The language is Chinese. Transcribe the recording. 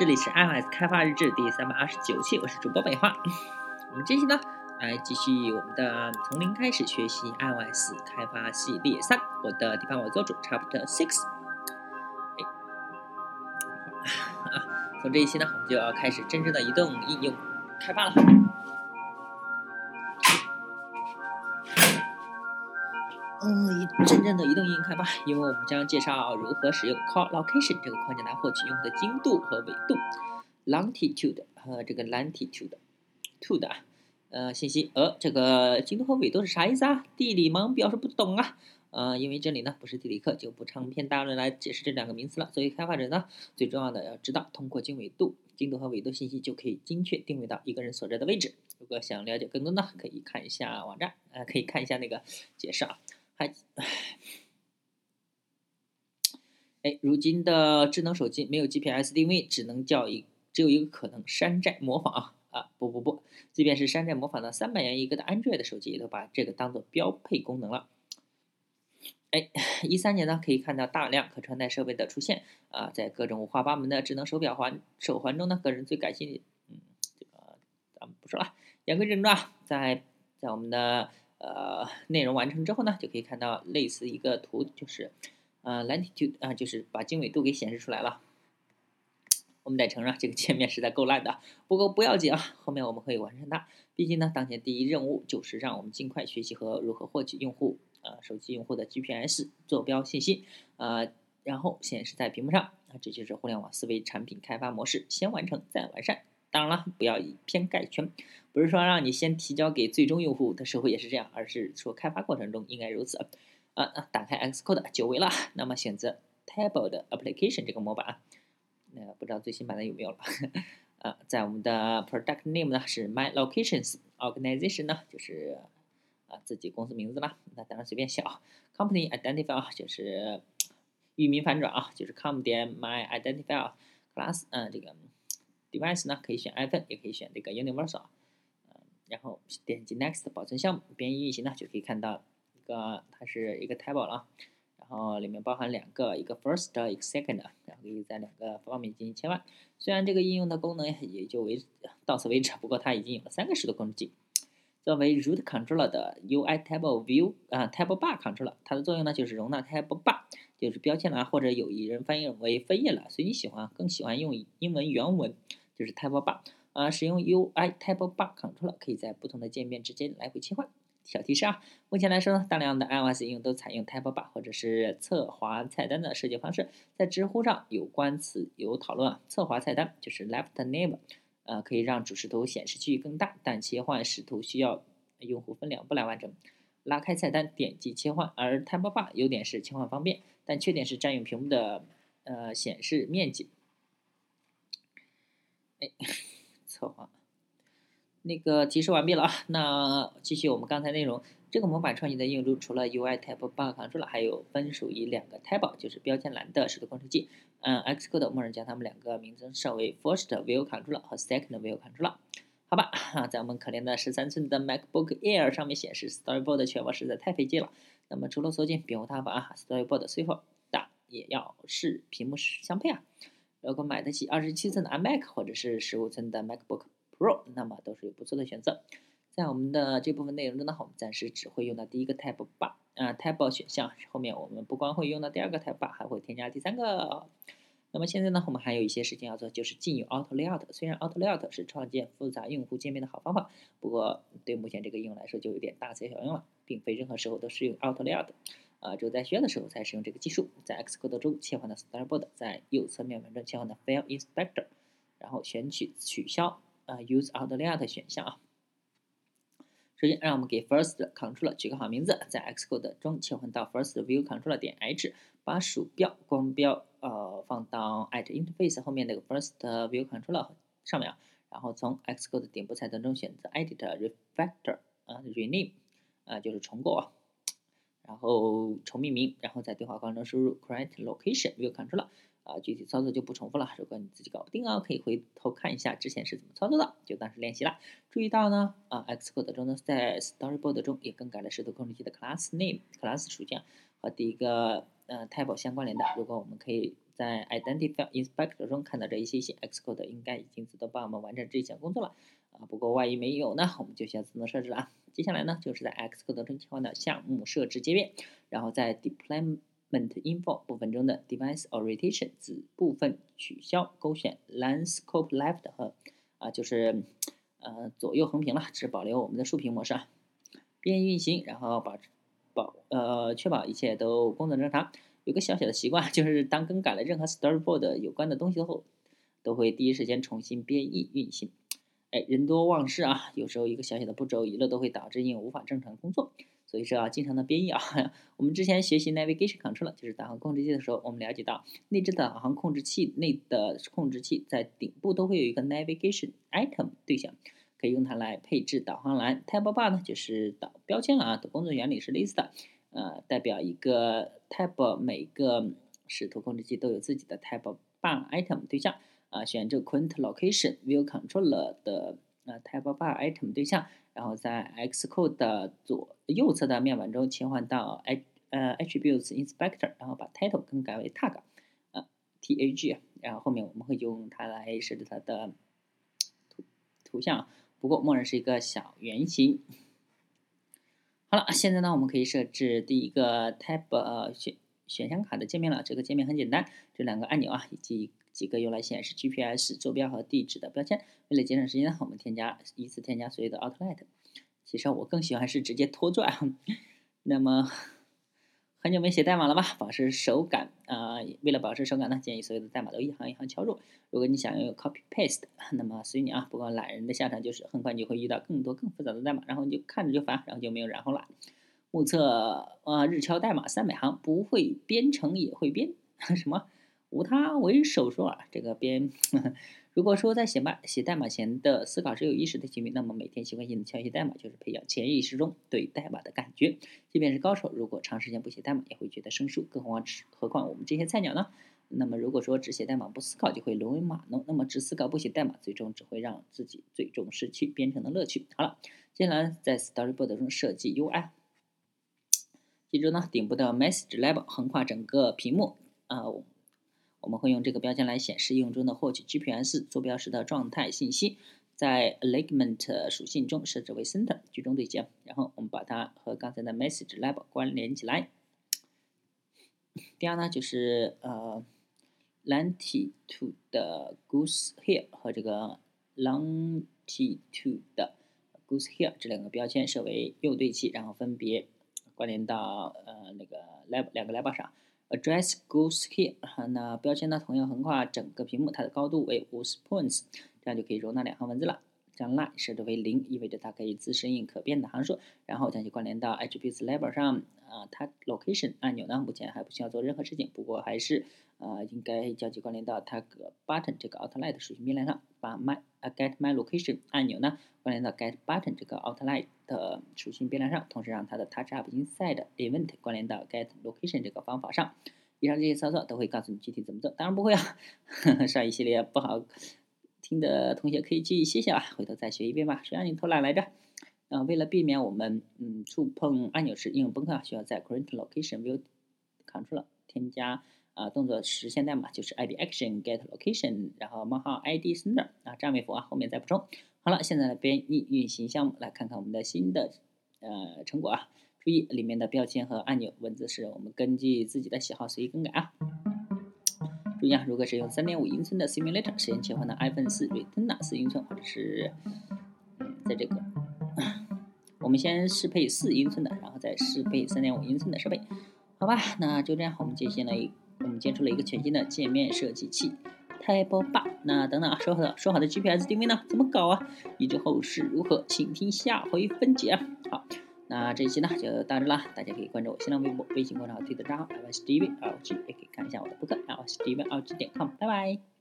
这里是 iOS 开发日志第三百二十九期，我是主播北化。我们这期呢，来继续我们的从零开始学习 iOS 开发系列三，我的地方我做主 Chapter Six。哎，啊，从这一期呢，我们就要开始真正的移动应用开发了。嗯，真正的移动应用开发，因为我们将介绍如何使用 Call Location 这个框架来获取用户的精度和纬度 （longitude） 和这个 latitude、to 的，呃，信息。呃，这个精度和纬度是啥意思啊？地理盲表示不懂啊。呃，因为这里呢不是地理课，就不长篇大论来解释这两个名词了。作为开发者呢，最重要的要知道，通过经纬度、经度和纬度信息就可以精确定位到一个人所在的位置。如果想了解更多呢，可以看一下网站，呃，可以看一下那个解释啊。还，哎，如今的智能手机没有 GPS 定位，只能叫一，只有一个可能，山寨模仿啊啊！不不不，即便是山寨模仿的三百元一个的 Android 的手机，也都把这个当做标配功能了。哎，一三年呢，可以看到大量可穿戴设备的出现啊，在各种五花八门的智能手表环手环中呢，个人最感兴趣，嗯，这个咱们不说了。言归正传，在在我们的。呃，内容完成之后呢，就可以看到类似一个图，就是呃，latitude 啊，就是把经纬度给显示出来了。我们得承认这个界面实在够烂的，不过不要紧啊，后面我们可以完成它。毕竟呢，当前第一任务就是让我们尽快学习和如何获取用户呃手机用户的 GPS 坐标信息呃，然后显示在屏幕上啊，这就是互联网思维产品开发模式，先完成再完善。当然了，不要以偏概全，不是说让你先提交给最终用户的时候也是这样，而是说开发过程中应该如此。啊啊，打开 Xcode 久违了，那么选择 Table 的 Application 这个模板，那不知道最新版的有没有了。啊，在我们的 Product Name 呢是 My Locations，Organization 呢就是啊自己公司名字啦，那当然随便小。Company Identifier 就是域名反转啊，就是 com 点 My Identifier Class，嗯这个。Device 呢可以选 iPhone，也可以选这个 Universal，嗯，然后点击 Next 保存项目，编译运行呢就可以看到一个它是一个 table 了，然后里面包含两个，一个 first，一个 second，然后可以在两个方面进行切换。虽然这个应用的功能也就为到此为止，不过它已经有了三个时的工具。作为 root controller 的 UI table view 啊 table bar controller，它的作用呢就是容纳 table bar，就是标签栏或者有一人翻译为分页栏，随你喜欢，更喜欢用英文原文。就是 Table Bar，啊，使用 UI Table Bar Controller 可以在不同的界面之间来回切换。小提示啊，目前来说呢，大量的 iOS 应用都采用 Table Bar 或者是侧滑菜单的设计方式。在知乎上有关此有讨论啊，侧滑菜单就是 Left Name，呃，可以让主视图显示区域更大，但切换视图需要用户分两步来完成。拉开菜单，点击切换。而 Table Bar 优点是切换方便，但缺点是占用屏幕的呃显示面积。哎，策划，那个提示完毕了啊。那继续我们刚才内容，这个模板创建的应用中，除了 UI Table Bar Controller，还有分属于两个 Table，就是标签栏的视图控制器。嗯，Xcode 默认将它们两个名称设为 First View Controller 和 Second View Controller。好吧，在我们可怜的十三寸的 MacBook Air 上面显示 Storyboard 全部实在太费劲了。那么除了缩进别无他法啊，Storyboard 虽大，也要是屏幕相配啊。如果买得起二十七寸的 iMac 或者是十五寸的 MacBook Pro，那么都是有不错的选择。在我们的这部分内容中呢，我们暂时只会用到第一个 Tab Bar 啊 Tab 选项，后面我们不光会用到第二个 Tab Bar，还会添加第三个。那么现在呢，我们还有一些事情要做，就是进入 Auto Layout。虽然 Auto Layout 是创建复杂用户界面的好方法，不过对目前这个应用来说就有点大材小用了，并非任何时候都适用 Auto Layout。啊，只有在需要的时候才使用这个技术。在 Xcode 中切换的 Storyboard，在右侧面板中切换的 File Inspector，然后选取取消啊 Use Outlet 选项啊。首先，让我们给 First Controller 取个好名字，在 Xcode 中切换到 First View Controller 点 H，把鼠标光标呃放到 at Interface 后面那个 First View Controller 上面啊，然后从 Xcode 顶部菜单中选择 Edit Refactor 啊 Rename 啊就是重构啊。然后重命名，然后在对话框中输入 correct location view controller，啊，具体操作就不重复了。如果你自己搞不定啊，可以回头看一下之前是怎么操作的，就当是练习了。注意到呢，啊，Xcode 中呢，在 Storyboard 中也更改了视图控制器的 class name class 属性和第一个呃 table 相关联的。如果我们可以在 Identify Inspector 中看到这一信息，Xcode 应该已经自动帮我们完成这项工作了啊。不过万一没有呢，我们就需要自动设置了。接下来呢，就是在 Xcode 中切换到项目设置界面，然后在 Deployment ment Info 部分中的 Device Orientation 子部分取消，勾选 Landscape Left 和啊，就是呃左右横屏了，只保留我们的竖屏模式啊。边运行，然后保保呃确保一切都工作正常。有个小小的习惯，就是当更改了任何 Storyboard 有关的东西后，都会第一时间重新编译运行。哎，人多忘事啊，有时候一个小小的步骤遗漏都会导致应用无法正常工作。所以说啊，经常的编译啊，我们之前学习 Navigation Control 就是导航控制器的时候，我们了解到内置导航控制器内的控制器在顶部都会有一个 Navigation Item 对象。可以用它来配置导航栏，Tab Bar 呢就是导标签了啊。的工作原理是类似的呃，代表一个 Tab，每个视图控制器都有自己的 Tab Bar Item 对象啊。选这个 Current Location View Controller 的呃 Tab Bar Item 对象，然后在 Xcode 的左右侧的面板中切换到 H 呃 Attributes Inspector，然后把 Title 更改为 Tag，呃 Tag，然后后面我们会用它来设置它的图图像。不过默认是一个小圆形。好了，现在呢，我们可以设置第一个 tab 呃选选项卡的界面了。这个界面很简单，这两个按钮啊，以及几个用来显示 GPS 坐标和地址的标签。为了节省时间呢，我们添加依次添加所有的 outlet。其实我更喜欢是直接拖拽。那么。很久没写代码了吧？保持手感啊！为了保持手感呢，建议所有的代码都一行一行敲入。如果你想要 copy paste，那么随你啊。不过懒人的下场就是，很快你会遇到更多更复杂的代码，然后你就看着就烦，然后就没有然后了。目测啊，日敲代码三百行，不会编程也会编 什么？无他，为手说啊，这个编。呵呵如果说在写码写代码前的思考是有意识的行为，那么每天习惯性的敲一些代码，就是培养潜意识中对代码的感觉。即便是高手，如果长时间不写代码，也会觉得生疏，更何况何况我们这些菜鸟呢？那么如果说只写代码不思考，就会沦为码农。那么只思考不写代码，最终只会让自己最终失去编程的乐趣。好了，接下来在 Storyboard 中设计 UI，记住呢，顶部的 Message Label 横跨整个屏幕啊。我们会用这个标签来显示应用中的获取 GPS 坐标时的状态信息，在 Alignment 属性中设置为 Center 居中对象，然后我们把它和刚才的 Message Label 关联起来。第二呢，就是呃 Longitude 的 Goose Here 和这个 Longitude 的 Goose Here 这两个标签设为右对齐，然后分别关联到呃那个 lab 两个 Label 上。Address goes here，那标签呢同样横跨整个屏幕，它的高度为五十 points，这样就可以容纳两行文字了。将 line 设置为零，意味着它可以自适应可变的函数。然后将其关联到 attributes label 上，啊，它 location 按钮呢目前还不需要做任何事情，不过还是呃应该将其关联到 tag button 这个 outline 属性变量上，把 my get my location 按钮呢关联到 get button 这个 outline 的属性变量上，同时让它的 touch up inside event 关联到 get location 这个方法上。以上这些操作都会告诉你具体怎么做，当然不会啊，呵呵上一系列不好。听的同学可以去歇歇啊，回头再学一遍吧。谁让你偷懒来着？啊，为了避免我们嗯触碰按钮时应用崩溃啊，需要在 current location view control 添加啊动作实现代码，就是 id action get location，然后冒号 id center 啊占位符啊，后面再补充。好了，现在来编译运行项目，来看看我们的新的呃成果啊。注意里面的标签和按钮文字是我们根据自己的喜好随意更改啊。注意啊，如果是用3.5英寸的 Simulator 实现切换到 iPhone 4 Retina 4英寸，或者是在这个，我们先适配4英寸的，然后再适配3.5英寸的设备，好吧？那就这样，我们建了一，我们建出了一个全新的界面设计器 Tab Bar。那等等啊，说好的说好的 GPS 定位呢？怎么搞啊？预知后事如何，请听下回分解。好。那这一期呢就到这啦，大家可以关注我新浪微博、微信公众号、推特账号 l s d v l g 也可以看一下我的博客 l s d v l g 点 com，拜拜。